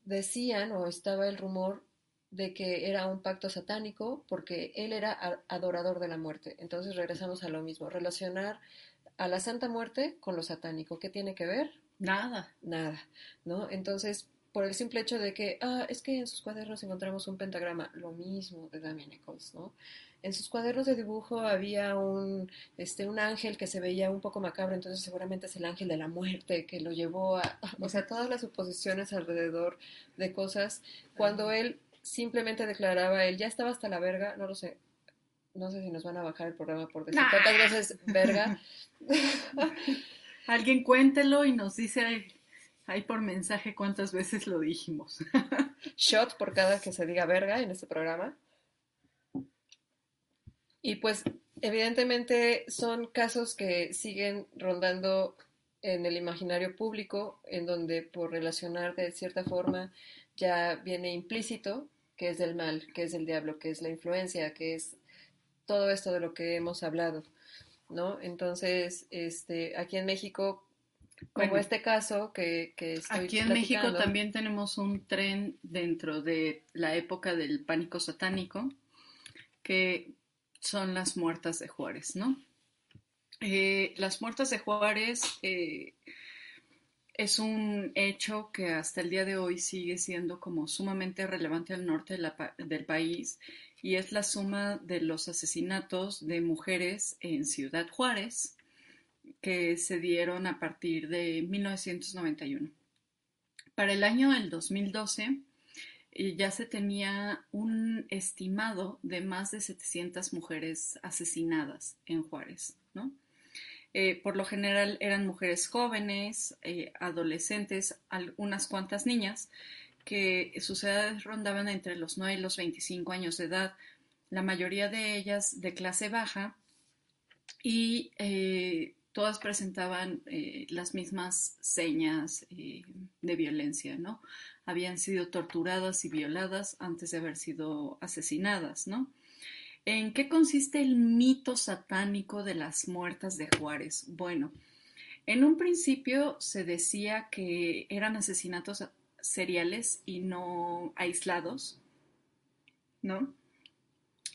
decían o estaba el rumor de que era un pacto satánico porque él era adorador de la muerte. Entonces regresamos a lo mismo, relacionar a la Santa Muerte con lo satánico. ¿Qué tiene que ver? Nada. Nada, ¿no? Entonces, por el simple hecho de que, ah, es que en sus cuadernos encontramos un pentagrama, lo mismo de Damien Nichols, ¿no? En sus cuadernos de dibujo había un, este, un ángel que se veía un poco macabro, entonces seguramente es el ángel de la muerte que lo llevó a, [LAUGHS] o sea, todas las suposiciones alrededor de cosas, cuando él simplemente declaraba, él ya estaba hasta la verga, no lo sé, no sé si nos van a bajar el programa por decir tantas veces verga. [LAUGHS] Alguien cuéntelo y nos dice ahí por mensaje cuántas veces lo dijimos. [LAUGHS] Shot por cada que se diga verga en este programa. Y pues evidentemente son casos que siguen rondando en el imaginario público, en donde por relacionar de cierta forma ya viene implícito que es del mal, que es el diablo, que es la influencia, que es todo esto de lo que hemos hablado, ¿no? Entonces, este, aquí en México, como este caso que, que estoy Aquí en México también tenemos un tren dentro de la época del pánico satánico, que son las muertas de Juárez, ¿no? Eh, las muertas de Juárez eh, es un hecho que hasta el día de hoy sigue siendo como sumamente relevante al norte del país y es la suma de los asesinatos de mujeres en Ciudad Juárez que se dieron a partir de 1991. Para el año del 2012 eh, ya se tenía un estimado de más de 700 mujeres asesinadas en Juárez, ¿no? Eh, por lo general eran mujeres jóvenes, eh, adolescentes, unas cuantas niñas, que sus edades rondaban entre los 9 y los 25 años de edad, la mayoría de ellas de clase baja, y eh, todas presentaban eh, las mismas señas eh, de violencia, ¿no? Habían sido torturadas y violadas antes de haber sido asesinadas, ¿no? ¿En qué consiste el mito satánico de las muertas de Juárez? Bueno, en un principio se decía que eran asesinatos seriales y no aislados, ¿no?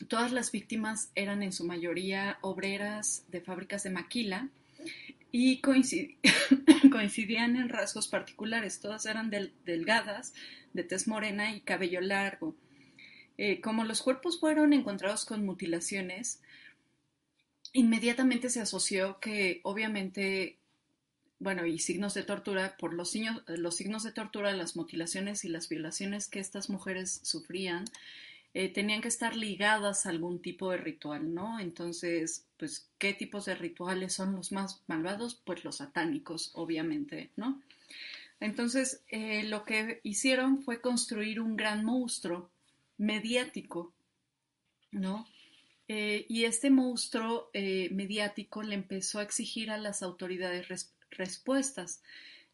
Todas las víctimas eran en su mayoría obreras de fábricas de maquila y [LAUGHS] coincidían en rasgos particulares. Todas eran delgadas, de tez morena y cabello largo. Eh, como los cuerpos fueron encontrados con mutilaciones, inmediatamente se asoció que obviamente bueno, y signos de tortura, por los, los signos de tortura, las mutilaciones y las violaciones que estas mujeres sufrían, eh, tenían que estar ligadas a algún tipo de ritual, ¿no? Entonces, pues, ¿qué tipos de rituales son los más malvados? Pues los satánicos, obviamente, ¿no? Entonces, eh, lo que hicieron fue construir un gran monstruo mediático, ¿no? Eh, y este monstruo mediático le empezó a exigir a las autoridades respuestas.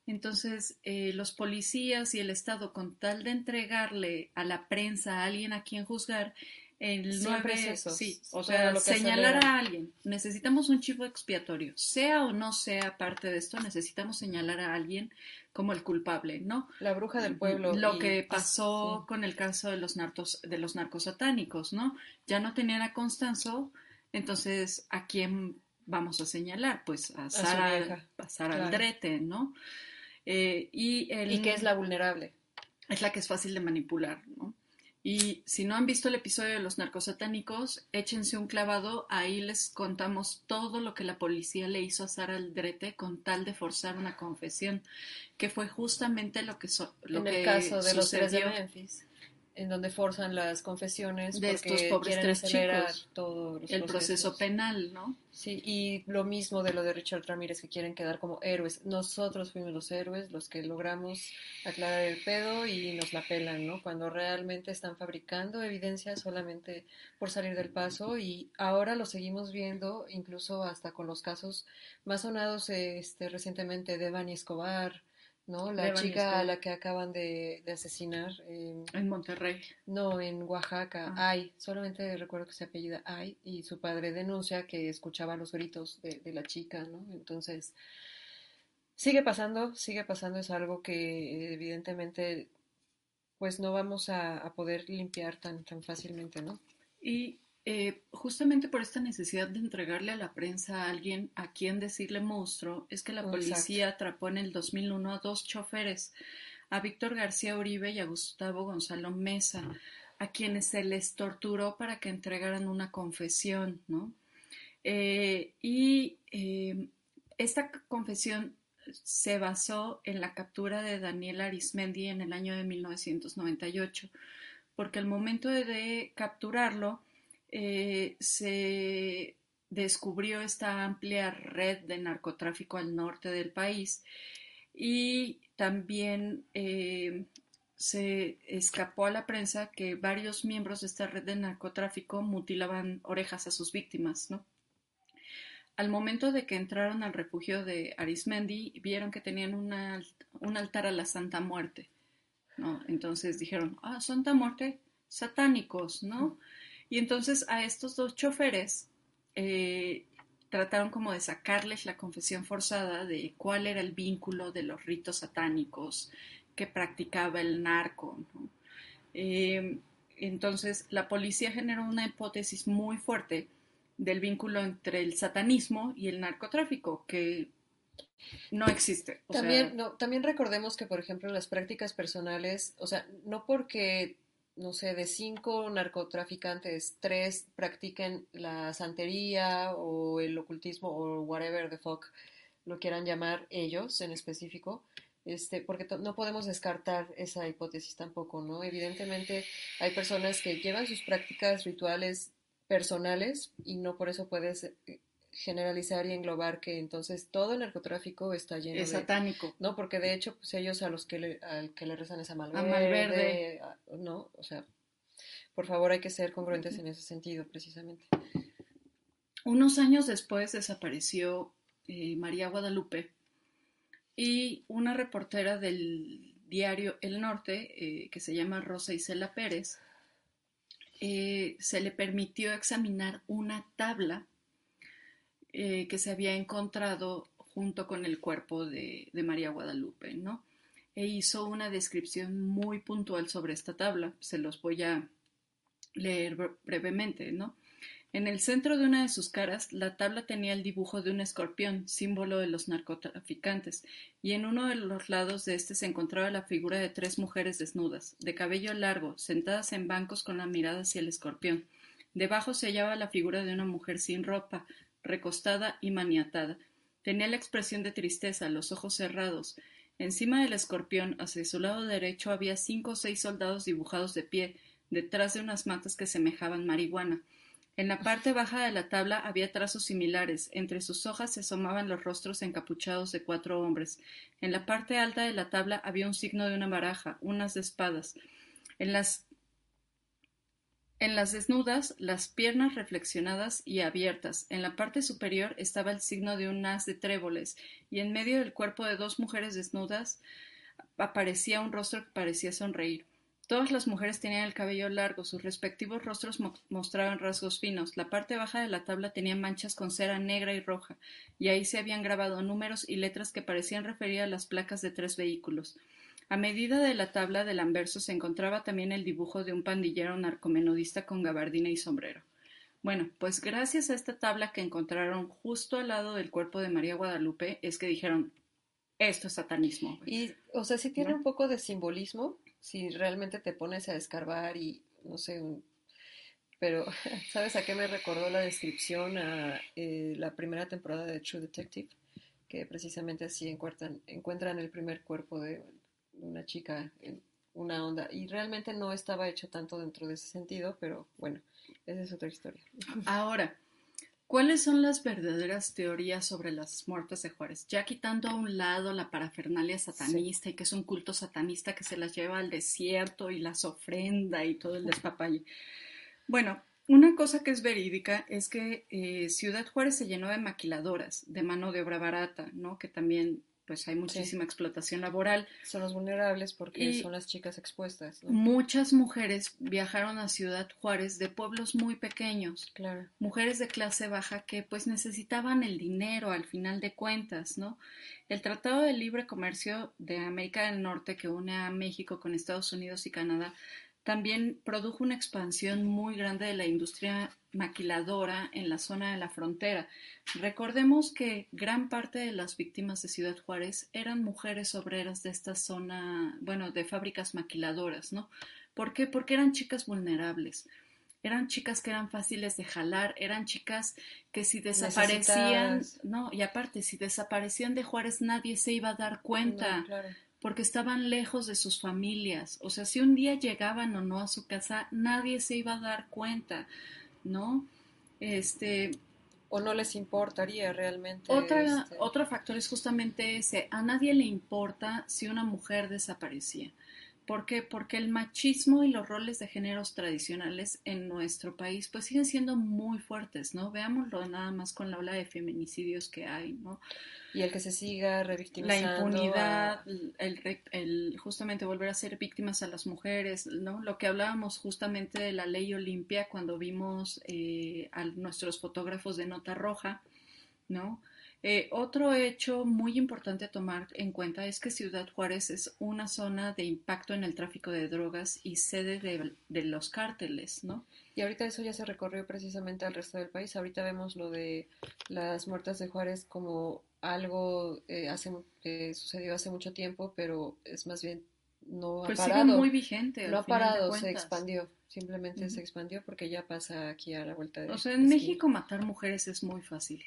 Entonces, eh, los policías y el Estado, con tal de entregarle a la prensa a alguien a quien juzgar, el nueve, sí, o sea, señalar a alguien. Necesitamos un chivo expiatorio, sea o no sea parte de esto, necesitamos señalar a alguien como el culpable, ¿no? La bruja del pueblo. Lo que pasó con el caso de los narcos, de los narcos satánicos, ¿no? Ya no tenían a Constanzo, entonces ¿a quién vamos a señalar? Pues a Sara, a Sara Aldrete, ¿no? Eh, y, el, que es la vulnerable. Es la que es fácil de manipular, ¿no? Y si no han visto el episodio de los narcosatánicos, échense un clavado, ahí les contamos todo lo que la policía le hizo a Sara Aldrete con tal de forzar una confesión, que fue justamente lo que, lo en el caso de los tres de Memphis en donde forzan las confesiones de estos pobres tres chicos, todo el proceso penal, ¿no? Sí, y lo mismo de lo de Richard Ramírez que quieren quedar como héroes. Nosotros fuimos los héroes, los que logramos aclarar el pedo y nos la pelan, ¿no? Cuando realmente están fabricando evidencia solamente por salir del paso y ahora lo seguimos viendo incluso hasta con los casos más sonados este recientemente de Bani Escobar, ¿no? La chica a la que acaban de, asesinar. en Monterrey. No, en Oaxaca. Ah. Ay, solamente recuerdo que se apellida Ay y su padre denuncia que escuchaba los gritos de, la chica, ¿no? Entonces, sigue pasando, sigue pasando, es algo que evidentemente pues no vamos a, a poder limpiar tan, tan fácilmente, ¿no? Y eh, justamente por esta necesidad de entregarle a la prensa a alguien a quien decirle monstruo, es que la policía atrapó en el 2001 a dos choferes, a Víctor García Uribe y a Gustavo Gonzalo Mesa, a quienes se les torturó para que entregaran una confesión, ¿no? Eh, y eh, esta confesión se basó en la captura de Daniel Arismendi en el año de 1998, porque al momento de, capturarlo eh, se descubrió esta amplia red de narcotráfico al norte del país y también eh, se escapó a la prensa que varios miembros de esta red de narcotráfico mutilaban orejas a sus víctimas, ¿no? Al momento de que entraron al refugio de Arismendi, vieron que tenían un altar a la Santa Muerte. Entonces dijeron, ah, Santa Muerte, satánicos, ¿no? Y entonces a estos dos choferes eh, trataron como de sacarles la confesión forzada de cuál era el vínculo de los ritos satánicos que practicaba el narco. ¿no? Eh, entonces la policía generó una hipótesis muy fuerte del vínculo entre el satanismo y el narcotráfico, que no existe. también, no, también recordemos que, por ejemplo, las prácticas personales, o sea, no porque, no sé, de cinco narcotraficantes, tres practiquen la santería o el ocultismo o whatever the fuck lo quieran llamar ellos en específico, este, porque no podemos descartar esa hipótesis tampoco, ¿no? Evidentemente hay personas que llevan sus prácticas rituales personales y no por eso puedes eh, generalizar y englobar que entonces todo el narcotráfico está lleno es satánico. No, porque de hecho pues ellos a los que le, al que le rezan es a Malverde, no, o sea, por favor hay que ser congruentes en ese sentido precisamente. Unos años después desapareció eh, María Guadalupe y una reportera del diario El Norte, eh, que se llama Rosa Isela Pérez, eh, se le permitió examinar una tabla eh, que se había encontrado junto con el cuerpo de, de, María Guadalupe, ¿no? E hizo una descripción muy puntual sobre esta tabla. Se los voy a leer brevemente, ¿no? En el centro de una de sus caras, la tabla tenía el dibujo de un escorpión, símbolo de los narcotraficantes, y en uno de los lados de este se encontraba la figura de tres mujeres desnudas, de cabello largo, sentadas en bancos con la mirada hacia el escorpión. Debajo se hallaba la figura de una mujer sin ropa, recostada y maniatada. Tenía la expresión de tristeza, los ojos cerrados. Encima del escorpión, hacia su lado derecho, había cinco o seis soldados dibujados de pie, detrás de unas matas que semejaban marihuana. En la parte baja de la tabla había trazos similares, entre sus hojas se asomaban los rostros encapuchados de cuatro hombres. En la parte alta de la tabla había un signo de una baraja, unas de espadas. En las en las desnudas, las piernas reflexionadas y abiertas. En la parte superior estaba el signo de un haz de tréboles, y en medio del cuerpo de dos mujeres desnudas aparecía un rostro que parecía sonreír. Todas las mujeres tenían el cabello largo, sus respectivos rostros mostraban rasgos finos. La parte baja de la tabla tenía manchas con cera negra y roja, y ahí se habían grabado números y letras que parecían referir a las placas de tres vehículos. A medida de la tabla del anverso se encontraba también el dibujo de un pandillero narcomenudista con gabardina y sombrero. Bueno, pues gracias a esta tabla que encontraron justo al lado del cuerpo de María Guadalupe es que dijeron esto es satanismo. Y, o sea, sí tiene un poco de simbolismo, si realmente te pones a escarbar y, no sé, pero [LAUGHS] ¿sabes a qué me recordó la descripción a eh, la primera temporada de True Detective? Que precisamente así encuentran, encuentran el primer cuerpo de una chica en una onda. Y realmente no estaba hecho tanto dentro de ese sentido, pero bueno, esa es otra historia. Ahora, ¿Cuáles son las verdaderas teorías sobre las muertes de Juárez? Ya quitando a un lado la parafernalia satanista y que es un culto satanista que se las lleva al desierto y las ofrenda y todo el despapalle. Bueno, una cosa que es verídica es que eh, Ciudad Juárez se llenó de maquiladoras, de mano de obra barata, ¿no? Que también pues hay muchísima explotación laboral. Son los vulnerables porque son las chicas expuestas. Muchas mujeres viajaron a Ciudad Juárez de pueblos muy pequeños. Claro. Mujeres de clase baja que pues necesitaban el dinero al final de cuentas, ¿no? El Tratado de Libre Comercio de América del Norte que une a México con Estados Unidos y Canadá también produjo una expansión muy grande de la industria maquiladora en la zona de la frontera. Recordemos que gran parte de las víctimas de Ciudad Juárez eran mujeres obreras de esta zona, bueno, de fábricas maquiladoras, ¿no? ¿Por qué? Porque eran chicas vulnerables. Eran chicas que eran fáciles de jalar, eran chicas que si desaparecían, no, y aparte, si desaparecían de Juárez nadie se iba a dar cuenta. claro porque estaban lejos de sus familias. O sea, si un día llegaban o no a su casa, nadie se iba a dar cuenta, ¿no? Este. O no les importaría realmente. Otra, este Otro factor es justamente ese. A nadie le importa si una mujer desaparecía. ¿Por qué? Porque el machismo y los roles de géneros tradicionales en nuestro país pues siguen siendo muy fuertes, ¿no? Veámoslo nada más con la ola de feminicidios que hay, ¿no? Y el que se siga revictimizando. La impunidad, el, el, justamente volver a ser víctimas a las mujeres, ¿no? Lo que hablábamos justamente de la ley Olimpia cuando vimos eh, a nuestros fotógrafos de Nota Roja, ¿no? Eh, otro hecho muy importante a tomar en cuenta es que Ciudad Juárez es una zona de impacto en el tráfico de drogas y sede de, los cárteles, ¿no? Y ahorita eso ya se recorrió precisamente al resto del país. Ahorita vemos lo de las muertas de Juárez como algo eh, hace, que sucedió hace mucho tiempo, pero es más bien no ha pues parado. muy vigente. No ha parado, se expandió. Simplemente se expandió porque ya pasa aquí a la vuelta de. O sea, en México matar mujeres es muy fácil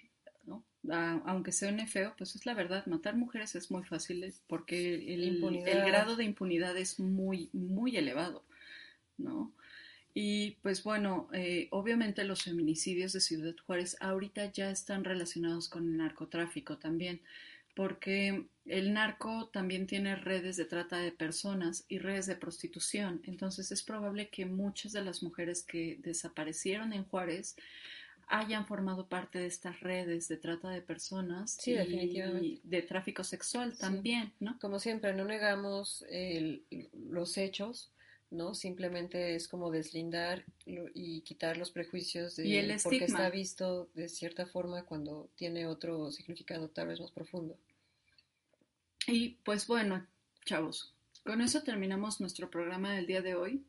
aunque suene feo, pues es la verdad, matar mujeres es muy fácil porque el, grado de impunidad es muy, muy elevado, ¿no? Y pues bueno, eh, obviamente los feminicidios de Ciudad Juárez ahorita ya están relacionados con el narcotráfico también, porque el narco también tiene redes de trata de personas y redes de prostitución. Entonces es probable que muchas de las mujeres que desaparecieron en Juárez hayan formado parte de estas redes de trata de personas y de tráfico sexual también, ¿no? Como siempre, no negamos los hechos, ¿no? Simplemente es como deslindar y quitar los prejuicios de y el porque está visto de cierta forma cuando tiene otro significado tal vez más profundo. Y pues bueno, chavos, con eso terminamos nuestro programa del día de hoy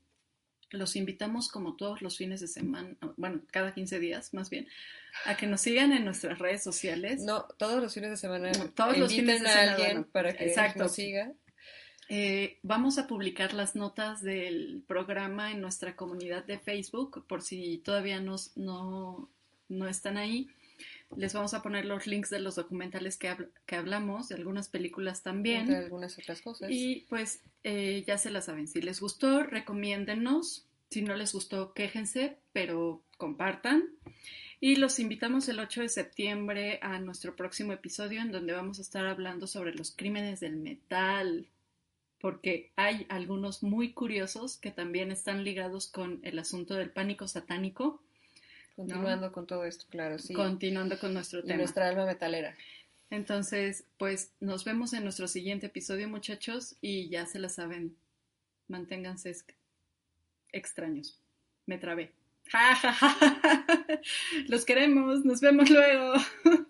los invitamos como todos los fines de semana, bueno, cada 15 días más bien, a que nos sigan en nuestras redes sociales. No, todos los fines de semana. todos los fines de semana. alguien para que nos siga. Eh, vamos a publicar las notas del programa en nuestra comunidad de Facebook, por si todavía nos, no, no están ahí. Les vamos a poner los links de los documentales que, que hablamos, de algunas películas también. De algunas otras cosas. Y pues eh, ya se la saben. Si les gustó, recomiéndennos. Si no les gustó, quéjense, pero compartan. Y los invitamos el 8 de septiembre a nuestro próximo episodio en donde vamos a estar hablando sobre los crímenes del metal, porque hay algunos muy curiosos que también están ligados con el asunto del pánico satánico Continuando con todo esto, claro, sí. Continuando con nuestro tema. nuestra alma metalera. Entonces, pues nos vemos en nuestro siguiente episodio, muchachos, y ya se la saben. Manténganse extraños. Me trabé. [LAUGHS] Los queremos, nos vemos luego. [LAUGHS]